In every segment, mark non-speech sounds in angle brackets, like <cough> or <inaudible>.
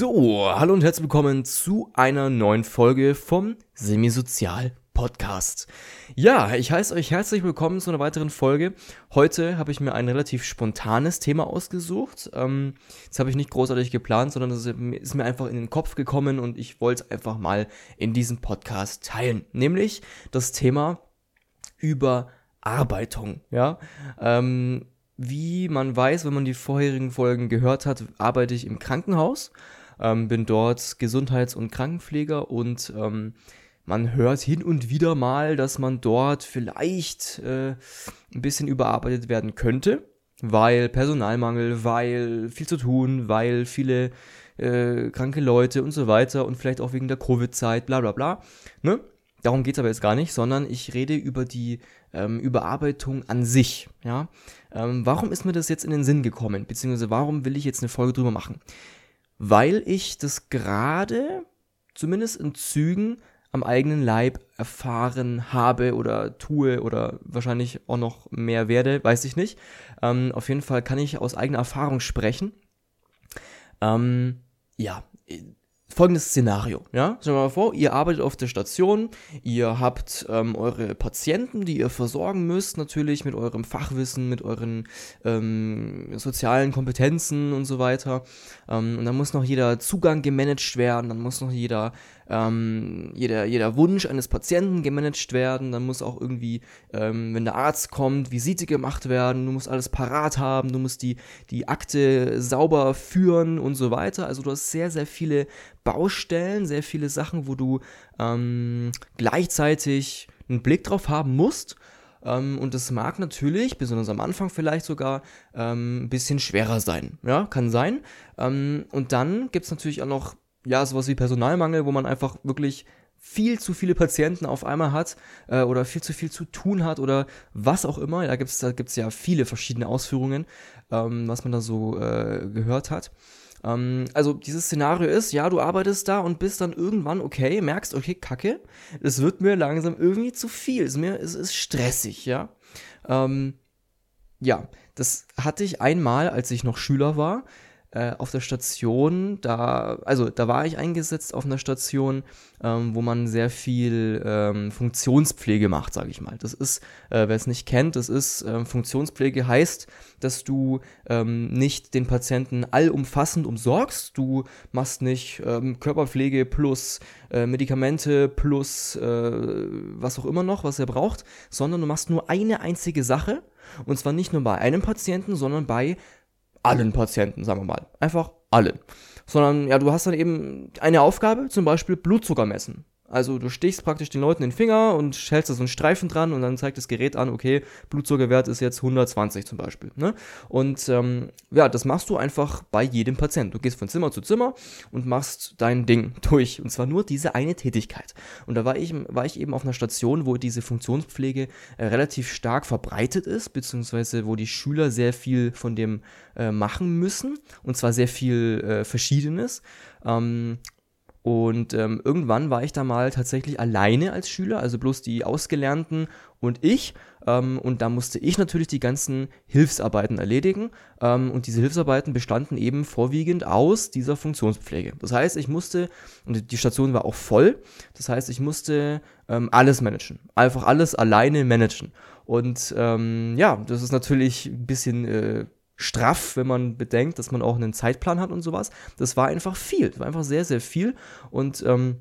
So, hallo und herzlich willkommen zu einer neuen Folge vom Semisozial Podcast. Ja, ich heiße euch herzlich willkommen zu einer weiteren Folge. Heute habe ich mir ein relativ spontanes Thema ausgesucht. Ähm, das habe ich nicht großartig geplant, sondern es ist mir einfach in den Kopf gekommen und ich wollte es einfach mal in diesem Podcast teilen. Nämlich das Thema Überarbeitung. Ja, ähm, wie man weiß, wenn man die vorherigen Folgen gehört hat, arbeite ich im Krankenhaus ähm, bin dort Gesundheits- und Krankenpfleger und ähm, man hört hin und wieder mal, dass man dort vielleicht äh, ein bisschen überarbeitet werden könnte, weil Personalmangel, weil viel zu tun, weil viele äh, kranke Leute und so weiter und vielleicht auch wegen der Covid-Zeit, bla bla bla. Ne? Darum geht es aber jetzt gar nicht, sondern ich rede über die ähm, Überarbeitung an sich. Ja? Ähm, warum ist mir das jetzt in den Sinn gekommen? Beziehungsweise warum will ich jetzt eine Folge drüber machen? Weil ich das gerade, zumindest in Zügen, am eigenen Leib erfahren habe oder tue oder wahrscheinlich auch noch mehr werde, weiß ich nicht. Ähm, auf jeden Fall kann ich aus eigener Erfahrung sprechen. Ähm, ja, folgendes Szenario, ja? Stellen wir mal vor, ihr arbeitet auf der Station, ihr habt ähm, eure Patienten, die ihr versorgen müsst, natürlich mit eurem Fachwissen, mit euren ähm, sozialen Kompetenzen und so weiter. Ähm, und dann muss noch jeder Zugang gemanagt werden, dann muss noch jeder ähm, jeder, jeder Wunsch eines Patienten gemanagt werden, dann muss auch irgendwie, ähm, wenn der Arzt kommt, Visite gemacht werden, du musst alles parat haben, du musst die, die Akte sauber führen und so weiter. Also du hast sehr, sehr viele Baustellen, sehr viele Sachen, wo du ähm, gleichzeitig einen Blick drauf haben musst. Ähm, und das mag natürlich, besonders am Anfang vielleicht sogar, ähm, ein bisschen schwerer sein. Ja, kann sein. Ähm, und dann gibt es natürlich auch noch ja, sowas wie Personalmangel, wo man einfach wirklich viel zu viele Patienten auf einmal hat äh, oder viel zu viel zu tun hat oder was auch immer. Da gibt es da gibt's ja viele verschiedene Ausführungen, ähm, was man da so äh, gehört hat. Ähm, also dieses Szenario ist, ja, du arbeitest da und bist dann irgendwann okay, merkst, okay, kacke, es wird mir langsam irgendwie zu viel, es ist, mir, es ist stressig, ja. Ähm, ja, das hatte ich einmal, als ich noch Schüler war äh, auf der Station, da, also da war ich eingesetzt auf einer Station, ähm, wo man sehr viel ähm, Funktionspflege macht, sage ich mal. Das ist, äh, wer es nicht kennt, das ist, äh, Funktionspflege heißt, dass du ähm, nicht den Patienten allumfassend umsorgst, du machst nicht ähm, Körperpflege plus äh, Medikamente plus äh, was auch immer noch, was er braucht, sondern du machst nur eine einzige Sache. Und zwar nicht nur bei einem Patienten, sondern bei allen Patienten, sagen wir mal. Einfach allen. Sondern ja, du hast dann eben eine Aufgabe, zum Beispiel Blutzucker messen. Also du stichst praktisch den Leuten den Finger und hältst da so einen Streifen dran und dann zeigt das Gerät an, okay, Blutzuckerwert ist jetzt 120 zum Beispiel. Ne? Und ähm, ja, das machst du einfach bei jedem Patienten. Du gehst von Zimmer zu Zimmer und machst dein Ding <laughs> durch. Und zwar nur diese eine Tätigkeit. Und da war ich, war ich eben auf einer Station, wo diese Funktionspflege äh, relativ stark verbreitet ist, beziehungsweise wo die Schüler sehr viel von dem äh, machen müssen. Und zwar sehr viel äh, Verschiedenes. Ähm, und ähm, irgendwann war ich da mal tatsächlich alleine als Schüler, also bloß die Ausgelernten und ich. Ähm, und da musste ich natürlich die ganzen Hilfsarbeiten erledigen. Ähm, und diese Hilfsarbeiten bestanden eben vorwiegend aus dieser Funktionspflege. Das heißt, ich musste, und die Station war auch voll, das heißt, ich musste ähm, alles managen. Einfach alles alleine managen. Und ähm, ja, das ist natürlich ein bisschen... Äh, straff, wenn man bedenkt, dass man auch einen Zeitplan hat und sowas. Das war einfach viel. Das war einfach sehr, sehr viel. Und ähm,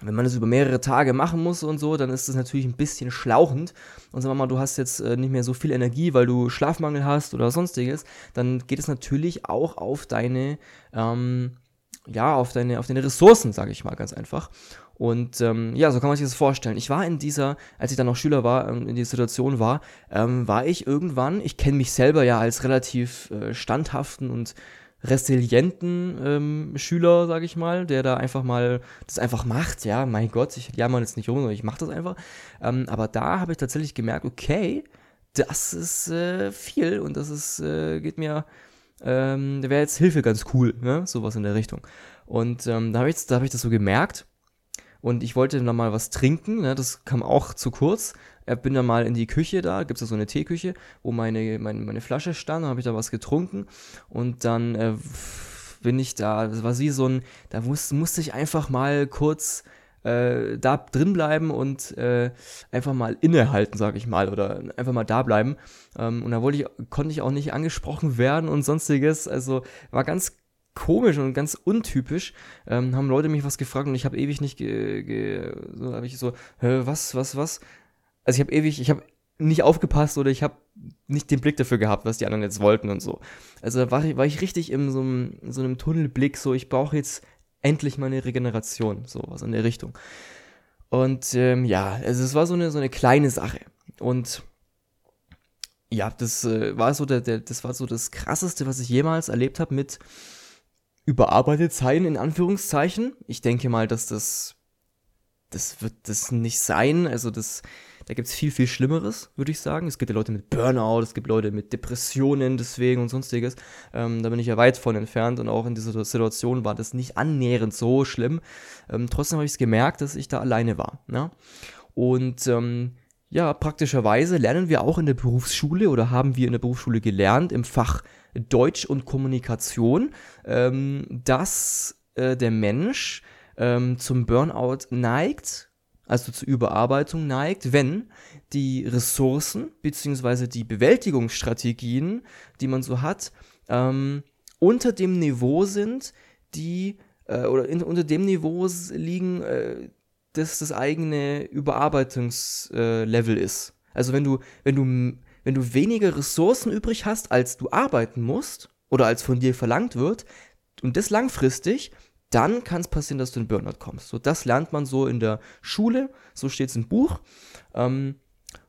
wenn man das über mehrere Tage machen muss und so, dann ist das natürlich ein bisschen schlauchend. Und sagen wir mal, du hast jetzt äh, nicht mehr so viel Energie, weil du Schlafmangel hast oder sonstiges, dann geht es natürlich auch auf deine, ähm, ja, auf deine, auf deine Ressourcen, sage ich mal ganz einfach. Und ähm, ja, so kann man sich das vorstellen. Ich war in dieser, als ich dann noch Schüler war, ähm, in dieser Situation war, ähm, war ich irgendwann, ich kenne mich selber ja als relativ äh, standhaften und resilienten ähm, Schüler, sage ich mal, der da einfach mal das einfach macht. Ja, mein Gott, ich jammer jetzt nicht rum, sondern ich mache das einfach. Ähm, aber da habe ich tatsächlich gemerkt, okay, das ist äh, viel und das ist, äh, geht mir, ähm, da wäre jetzt Hilfe ganz cool, ne? sowas in der Richtung. Und ähm, da habe ich, hab ich das so gemerkt und ich wollte dann mal was trinken, ne, das kam auch zu kurz. Ich bin dann mal in die Küche da, gibt es so eine Teeküche, wo meine, meine, meine Flasche stand, habe ich da was getrunken und dann äh, bin ich da, das war wie so ein, da muss, musste ich einfach mal kurz äh, da drin bleiben und äh, einfach mal innehalten, sage ich mal, oder einfach mal da bleiben. Ähm, und da wollte ich, konnte ich auch nicht angesprochen werden und sonstiges. Also war ganz komisch und ganz untypisch. Ähm, haben Leute mich was gefragt und ich habe ewig nicht, ge, ge so habe ich so, was, was, was? Also ich habe ewig, ich habe nicht aufgepasst oder ich habe nicht den Blick dafür gehabt, was die anderen jetzt wollten und so. Also da war ich, war ich richtig in so einem, so einem Tunnelblick, so ich brauche jetzt endlich mal eine Regeneration, sowas in der Richtung. Und ähm, ja, also es war so eine, so eine kleine Sache. Und ja, das äh, war so der, der, das war so das krasseste, was ich jemals erlebt habe mit überarbeitet sein, in Anführungszeichen. Ich denke mal, dass das, das wird das nicht sein. Also das, da gibt es viel, viel Schlimmeres, würde ich sagen. Es gibt ja Leute mit Burnout, es gibt Leute mit Depressionen deswegen und sonstiges. Ähm, da bin ich ja weit von entfernt und auch in dieser Situation war das nicht annähernd so schlimm. Ähm, trotzdem habe ich es gemerkt, dass ich da alleine war. Ne? Und ähm, ja, praktischerweise lernen wir auch in der Berufsschule oder haben wir in der Berufsschule gelernt im Fach Deutsch und Kommunikation, ähm, dass äh, der Mensch ähm, zum Burnout neigt also zur Überarbeitung neigt, wenn die Ressourcen bzw. die Bewältigungsstrategien, die man so hat, ähm, unter dem Niveau sind, die äh, oder in, unter dem Niveau liegen, äh, dass das eigene Überarbeitungslevel äh, ist. Also wenn du, wenn du, wenn du weniger Ressourcen übrig hast, als du arbeiten musst oder als von dir verlangt wird, und das langfristig, dann kann es passieren, dass du in Burnout kommst. So, das lernt man so in der Schule, so steht es im Buch. Ähm,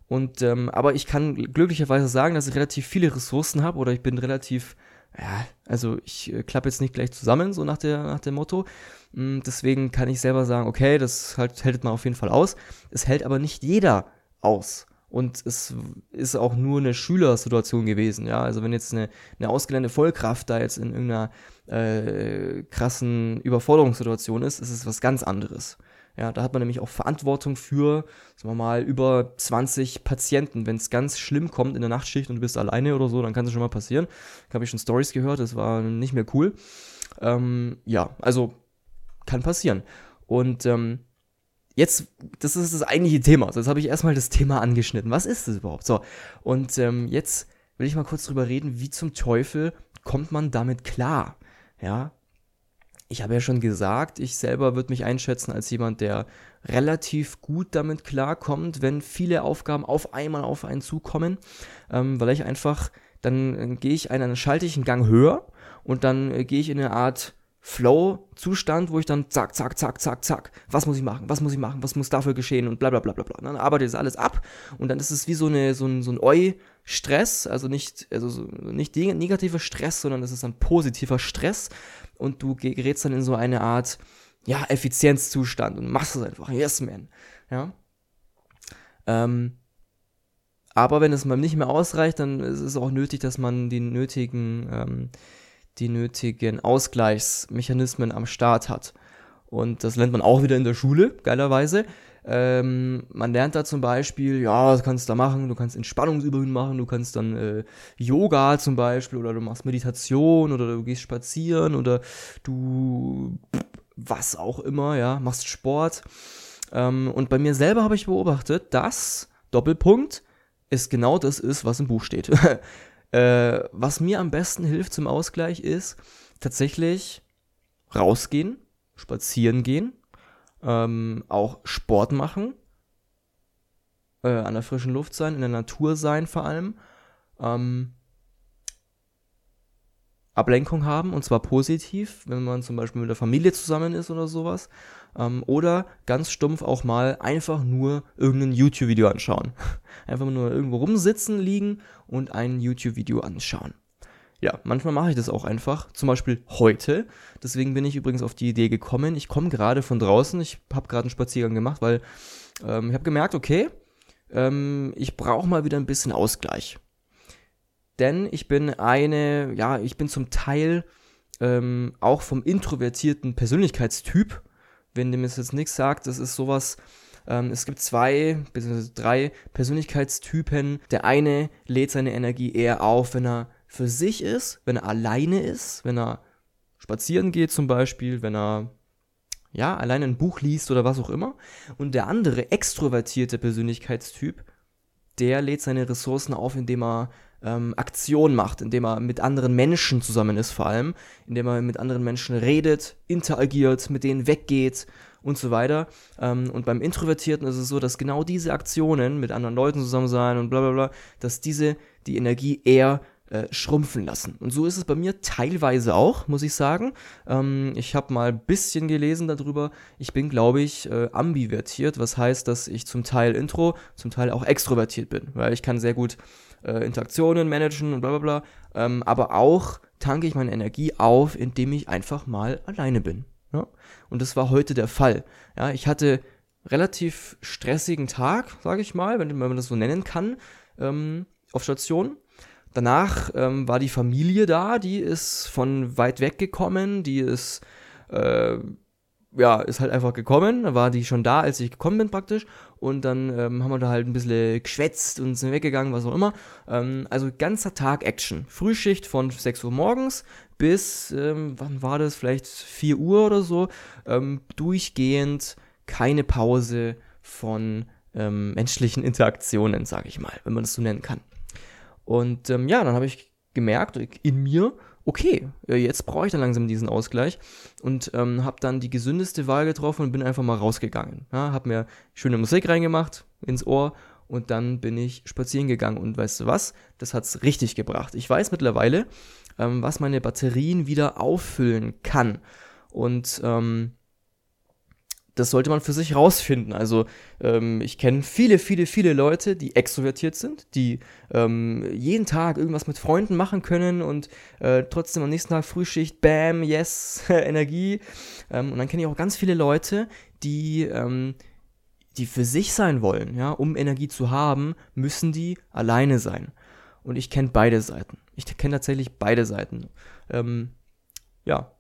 und, ähm, aber ich kann glücklicherweise sagen, dass ich relativ viele Ressourcen habe oder ich bin relativ, ja, also ich äh, klappe jetzt nicht gleich zusammen, so nach, der, nach dem Motto. Ähm, deswegen kann ich selber sagen, okay, das halt, hält man auf jeden Fall aus. Es hält aber nicht jeder aus. Und es ist auch nur eine Schülersituation gewesen, ja. Also wenn jetzt eine, eine ausgelernte Vollkraft da jetzt in irgendeiner äh, krassen Überforderungssituation ist, ist es was ganz anderes. Ja, da hat man nämlich auch Verantwortung für, sagen wir mal, über 20 Patienten. Wenn es ganz schlimm kommt in der Nachtschicht und du bist alleine oder so, dann kann es schon mal passieren. Da habe ich schon Stories gehört, das war nicht mehr cool. Ähm, ja, also kann passieren. Und ähm, jetzt, das ist das eigentliche Thema. Also jetzt habe ich erstmal das Thema angeschnitten. Was ist das überhaupt? So, und ähm, jetzt will ich mal kurz drüber reden, wie zum Teufel kommt man damit klar? Ja, ich habe ja schon gesagt, ich selber würde mich einschätzen als jemand, der relativ gut damit klarkommt, wenn viele Aufgaben auf einmal auf einen zukommen, ähm, weil ich einfach, dann äh, gehe ich einen, dann schalte ich einen Gang höher und dann äh, gehe ich in eine Art Flow-Zustand, wo ich dann zack, zack, zack, zack, zack, was muss ich machen, was muss ich machen, was muss dafür geschehen und bla bla bla bla bla. Dann arbeite ich das alles ab und dann ist es wie so, eine, so ein, so ein Eu-Stress, also nicht, also so, nicht negativer Stress, sondern es ist ein positiver Stress und du gerätst dann in so eine Art, ja, Effizienzzustand und machst es einfach, yes man, ja. Ähm, aber wenn es mal nicht mehr ausreicht, dann ist es auch nötig, dass man die nötigen ähm, die nötigen Ausgleichsmechanismen am Start hat. Und das lernt man auch wieder in der Schule, geilerweise. Ähm, man lernt da zum Beispiel, ja, was kannst du da machen? Du kannst Entspannungsübungen machen, du kannst dann äh, Yoga zum Beispiel oder du machst Meditation oder du gehst spazieren oder du was auch immer, ja, machst Sport. Ähm, und bei mir selber habe ich beobachtet, dass Doppelpunkt es genau das ist, was im Buch steht. <laughs> Äh, was mir am besten hilft zum Ausgleich ist tatsächlich rausgehen, spazieren gehen, ähm, auch Sport machen, äh, an der frischen Luft sein, in der Natur sein vor allem, ähm, Ablenkung haben und zwar positiv, wenn man zum Beispiel mit der Familie zusammen ist oder sowas. Ähm, oder ganz stumpf auch mal einfach nur irgendein YouTube-Video anschauen. <laughs> Einfach nur irgendwo rumsitzen, liegen und ein YouTube-Video anschauen. Ja, manchmal mache ich das auch einfach. Zum Beispiel heute. Deswegen bin ich übrigens auf die Idee gekommen. Ich komme gerade von draußen. Ich habe gerade einen Spaziergang gemacht, weil ähm, ich habe gemerkt, okay, ähm, ich brauche mal wieder ein bisschen Ausgleich. Denn ich bin eine, ja, ich bin zum Teil ähm, auch vom introvertierten Persönlichkeitstyp wenn dem es jetzt nichts sagt, das ist sowas, ähm, es gibt zwei bzw. drei Persönlichkeitstypen. Der eine lädt seine Energie eher auf, wenn er für sich ist, wenn er alleine ist, wenn er spazieren geht zum Beispiel, wenn er ja, alleine ein Buch liest oder was auch immer. Und der andere extrovertierte Persönlichkeitstyp, der lädt seine Ressourcen auf, indem er ähm, Aktion macht, indem er mit anderen Menschen zusammen ist vor allem, indem er mit anderen Menschen redet, interagiert, mit denen weggeht und so weiter. Ähm, und beim Introvertierten ist es so, dass genau diese Aktionen mit anderen Leuten zusammen sein und bla bla bla, dass diese die Energie eher äh, schrumpfen lassen. Und so ist es bei mir teilweise auch, muss ich sagen. Ähm, ich habe mal ein bisschen gelesen darüber. Ich bin, glaube ich, äh, ambivertiert, was heißt, dass ich zum Teil intro, zum Teil auch extrovertiert bin, weil ich kann sehr gut äh, Interaktionen managen und bla bla bla. Ähm, aber auch tanke ich meine Energie auf, indem ich einfach mal alleine bin. Ja? Und das war heute der Fall. Ja, ich hatte relativ stressigen Tag, sage ich mal, wenn, wenn, man das so nennen kann, ähm, auf Station. Danach ähm, war die Familie da, die ist von weit weg gekommen, die ist, äh, ja, ist halt einfach gekommen, da war die schon da, als ich gekommen bin praktisch und dann ähm, haben wir da halt ein bisschen geschwätzt und sind weggegangen, was auch immer. Ähm, also ganzer Tag Action. Frühschicht von 6 Uhr morgens bis, ähm, wann war das, vielleicht 4 Uhr oder so, ähm, durchgehend keine Pause von ähm, menschlichen Interaktionen, sage ich mal, wenn man das so nennen kann. Und ähm, ja, dann habe ich gemerkt in mir, okay, jetzt brauche ich dann langsam diesen Ausgleich und ähm, habe dann die gesündeste Wahl getroffen und bin einfach mal rausgegangen. Ja, habe mir schöne Musik reingemacht ins Ohr und dann bin ich spazieren gegangen und weißt du was, das hat es richtig gebracht. Ich weiß mittlerweile, ähm, was meine Batterien wieder auffüllen kann und ähm, das sollte man für sich rausfinden. Also ähm, ich kenne viele, viele, viele Leute, die extrovertiert sind, die ähm, jeden Tag irgendwas mit Freunden machen können und äh, trotzdem am nächsten Tag Frühschicht, bam, yes, <laughs> Energie. Ähm, und dann kenne ich auch ganz viele Leute, die, ähm, die für sich sein wollen. Ja? Um Energie zu haben, müssen die alleine sein. Und ich kenne beide Seiten. Ich kenne tatsächlich beide Seiten. Ähm, ja,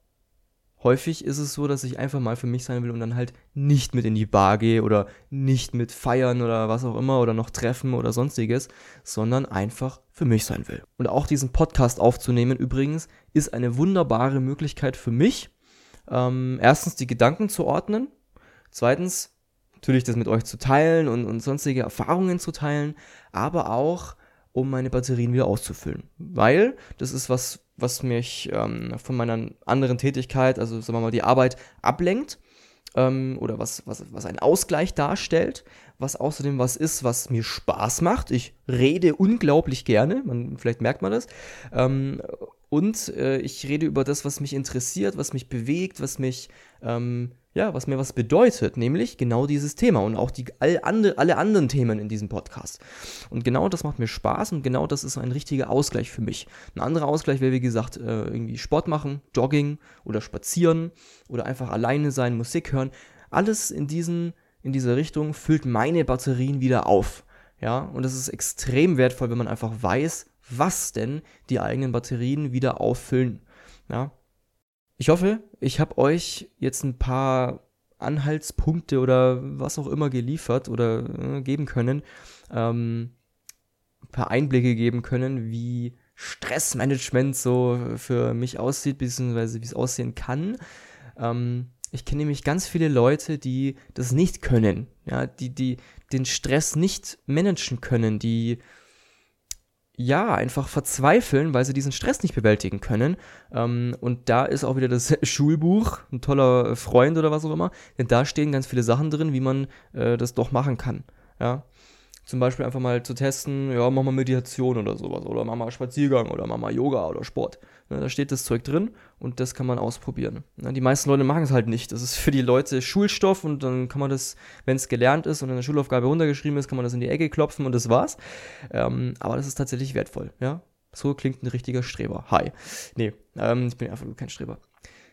häufig ist es so, dass ich einfach mal für mich sein will und dann halt nicht mit in die Bar gehe oder nicht mit feiern oder was auch immer oder noch treffen oder sonstiges, sondern einfach für mich sein will. Und auch diesen Podcast aufzunehmen übrigens ist eine wunderbare Möglichkeit für mich. Ähm, erstens die Gedanken zu ordnen, zweitens natürlich das mit euch zu teilen und, und sonstige Erfahrungen zu teilen, aber auch um meine Batterien wieder auszufüllen. Weil das ist was, was mich ähm, von meiner anderen Tätigkeit, also sagen wir mal die Arbeit, ablenkt ähm, oder was, was, was einen Ausgleich darstellt, was außerdem was ist, was mir Spaß macht. Ich rede unglaublich gerne, man, vielleicht merkt man das. Ähm, und äh, ich rede über das, was mich interessiert, was mich bewegt, was mich ähm, ja, was mir was bedeutet, nämlich genau dieses Thema und auch die all andre, alle anderen Themen in diesem Podcast. Und genau das macht mir Spaß und genau das ist ein richtiger Ausgleich für mich. Ein anderer Ausgleich wäre, wie gesagt, äh, irgendwie Sport machen, Jogging oder spazieren oder einfach alleine sein, Musik hören. Alles in, diesen, in dieser Richtung füllt meine Batterien wieder auf. Ja, und das ist extrem wertvoll, wenn man einfach weiß, was denn die eigenen Batterien wieder auffüllen. Ja, ich hoffe, ich habe euch jetzt ein paar Anhaltspunkte oder was auch immer geliefert oder äh, geben können, ähm, ein paar Einblicke geben können, wie Stressmanagement so für mich aussieht, beziehungsweise wie es aussehen kann. Ähm, ich kenne nämlich ganz viele Leute, die das nicht können, ja, die, die den Stress nicht managen können, die ja, einfach verzweifeln, weil sie diesen Stress nicht bewältigen können. Ähm, und da ist auch wieder das <laughs> Schulbuch, ein toller Freund oder was auch immer, denn da stehen ganz viele Sachen drin, wie man äh, das doch machen kann. Ja. Zum Beispiel einfach mal zu testen, ja, mach mal Meditation oder sowas, oder mach mal Spaziergang oder mach mal Yoga oder Sport. Ja, da steht das Zeug drin und das kann man ausprobieren. Ja, die meisten Leute machen es halt nicht. Das ist für die Leute Schulstoff und dann kann man das, wenn es gelernt ist und in der Schulaufgabe runtergeschrieben ist, kann man das in die Ecke klopfen und das war's. Ähm, aber das ist tatsächlich wertvoll, ja. So klingt ein richtiger Streber. Hi. Nee, ähm, ich bin einfach nur kein Streber.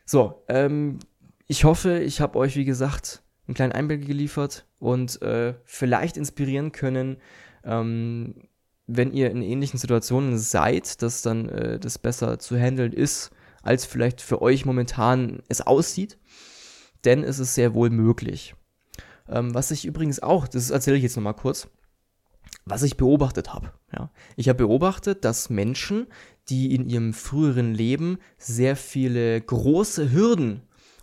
So, ähm, ich hoffe, ich habe euch, wie gesagt, einen kleinen Einblick geliefert und äh, vielleicht inspirieren können, ähm, wenn ihr in ähnlichen Situationen seid, dass dann äh, das besser zu handeln ist, als vielleicht für euch momentan es aussieht. Denn es ist sehr wohl möglich. Ähm, was ich übrigens auch, das erzähle ich jetzt nochmal kurz, was ich beobachtet habe. Ja. Ich habe beobachtet, dass Menschen, die in ihrem früheren Leben sehr viele große Hürden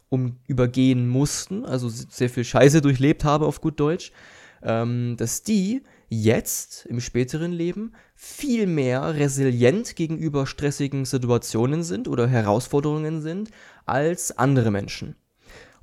um übergehen mussten, also sehr viel Scheiße durchlebt haben auf gut Deutsch, ähm, dass die jetzt im späteren Leben viel mehr resilient gegenüber stressigen Situationen sind oder Herausforderungen sind als andere Menschen.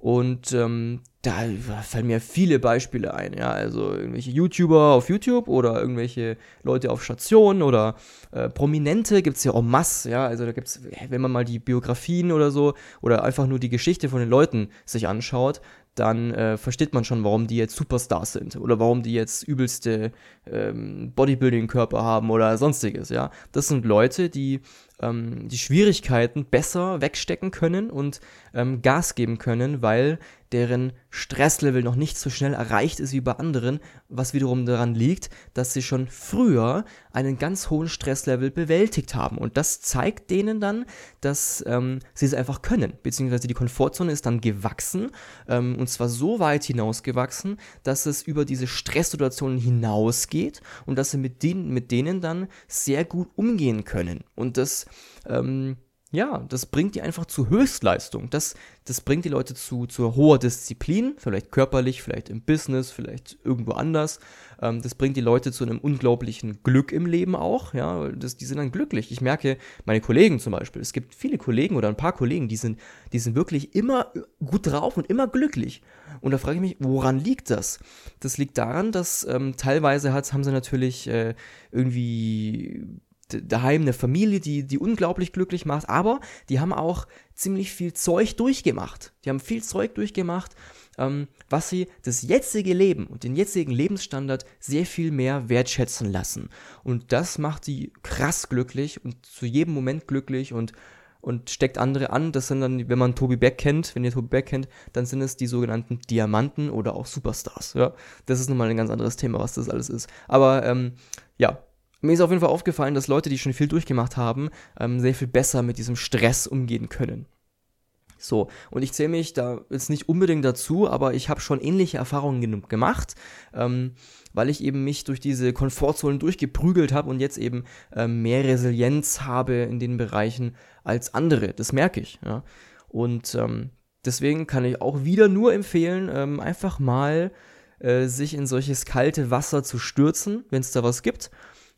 Und ähm, da fallen mir viele Beispiele ein, ja, also irgendwelche YouTuber auf YouTube oder irgendwelche Leute auf Stationen oder äh, Prominente gibt es ja en masse, ja, also da gibt es, wenn man mal die Biografien oder so oder einfach nur die Geschichte von den Leuten sich anschaut, dann äh, versteht man schon, warum die jetzt Superstars sind oder warum die jetzt übelste ähm, Bodybuilding-Körper haben oder sonstiges, ja. Das sind Leute, die ähm, die Schwierigkeiten besser wegstecken können und ähm, Gas geben können, weil deren Stresslevel noch nicht so schnell erreicht ist wie bei anderen, was wiederum daran liegt, dass sie schon früher einen ganz hohen Stresslevel bewältigt haben. Und das zeigt denen dann, dass ähm, sie es einfach können, beziehungsweise die Komfortzone ist dann gewachsen, ähm, und zwar so weit hinausgewachsen, dass es über diese Stresssituationen hinausgeht und dass sie mit denen, mit denen dann sehr gut umgehen können. Und das ähm, ja, das bringt die einfach zu Höchstleistung. Das, das bringt die Leute zu, zu hoher Disziplin, vielleicht körperlich, vielleicht im Business, vielleicht irgendwo anders. Ähm, das bringt die Leute zu einem unglaublichen Glück im Leben auch. Ja, das, die sind dann glücklich. Ich merke, meine Kollegen zum Beispiel, es gibt viele Kollegen oder ein paar Kollegen, die sind, die sind wirklich immer gut drauf und immer glücklich. Und da frage ich mich, woran liegt das? Das liegt daran, dass ähm, teilweise hat, haben sie natürlich äh, irgendwie daheim eine Familie, die, die unglaublich glücklich macht, aber die haben auch ziemlich viel Zeug durchgemacht. Die haben viel Zeug durchgemacht, ähm, was sie das jetzige Leben und den jetzigen Lebensstandard sehr viel mehr wertschätzen lassen. Und das macht sie krass glücklich und zu jedem Moment glücklich und und steckt andere an. Das sind dann, wenn man Toby Beck kennt, wenn ihr Toby Beck kennt, dann sind es die sogenannten Diamanten oder auch Superstars. Ja, das ist nochmal ein ganz anderes Thema, was das alles ist. Aber ähm, ja, mir ist auf jeden Fall aufgefallen, dass Leute, die schon viel durchgemacht haben, ähm, sehr viel besser mit diesem Stress umgehen können. So, und ich zähle mich da jetzt nicht unbedingt dazu, aber ich habe schon ähnliche Erfahrungen gemacht, ähm, weil ich eben mich durch diese Komfortzonen durchgeprügelt habe und jetzt eben ähm, mehr Resilienz habe in den Bereichen als andere. Das merke ich. Ja. Und ähm, deswegen kann ich auch wieder nur empfehlen, ähm, einfach mal äh, sich in solches kalte Wasser zu stürzen, wenn es da was gibt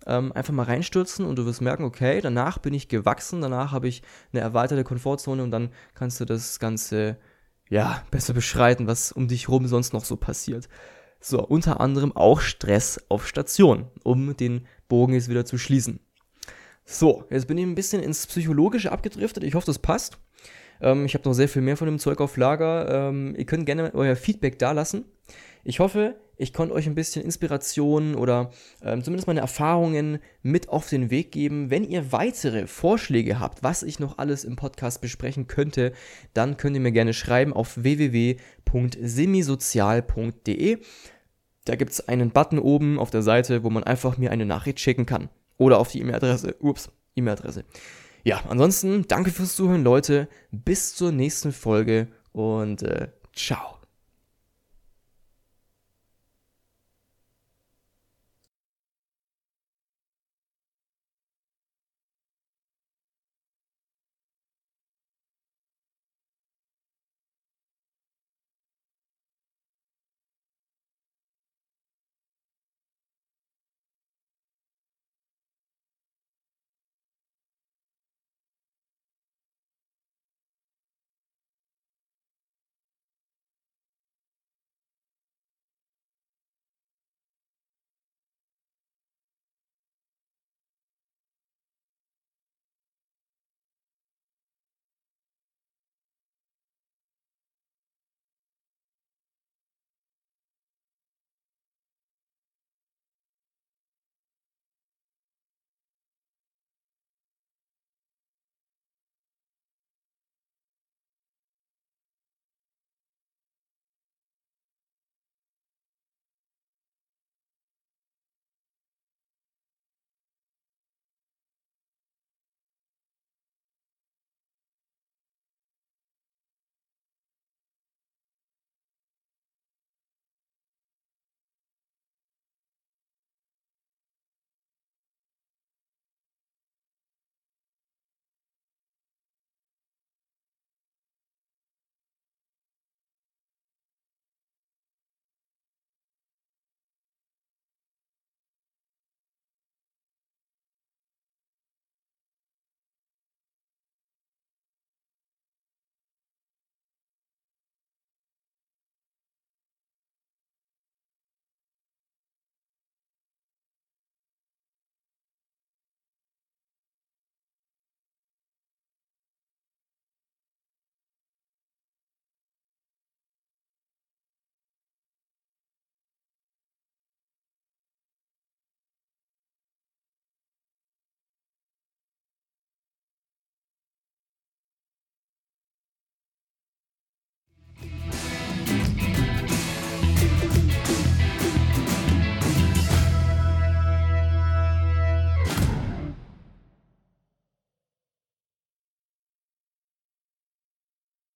ähm, einfach mal reinstürzen und du wirst merken, okay, danach bin ich gewachsen, danach habe ich eine erweiterte Komfortzone und dann kannst du das Ganze ja besser beschreiten, was um dich rum sonst noch so passiert. So, unter anderem auch Stress auf Station, um den Bogen jetzt wieder zu schließen. So, jetzt bin ich ein bisschen ins Psychologische abgedriftet. Ich hoffe, das passt. Ähm, ich habe noch sehr viel mehr von dem Zeug auf Lager. Ähm, ihr könnt gerne euer Feedback da lassen. Ich hoffe, ich konnte euch ein bisschen Inspiration oder ähm, zumindest meine Erfahrungen mit auf den Weg geben. Wenn ihr weitere Vorschläge habt, was ich noch alles im Podcast besprechen könnte, dann könnt ihr mir gerne schreiben auf www.semisozial.de. Da gibt es einen Button oben auf der Seite, wo man einfach mir eine Nachricht schicken kann. Oder auf die E-Mail-Adresse. Ups, E-Mail-Adresse. Ja, ansonsten danke fürs Zuhören, Leute. Bis zur nächsten Folge und äh, ciao.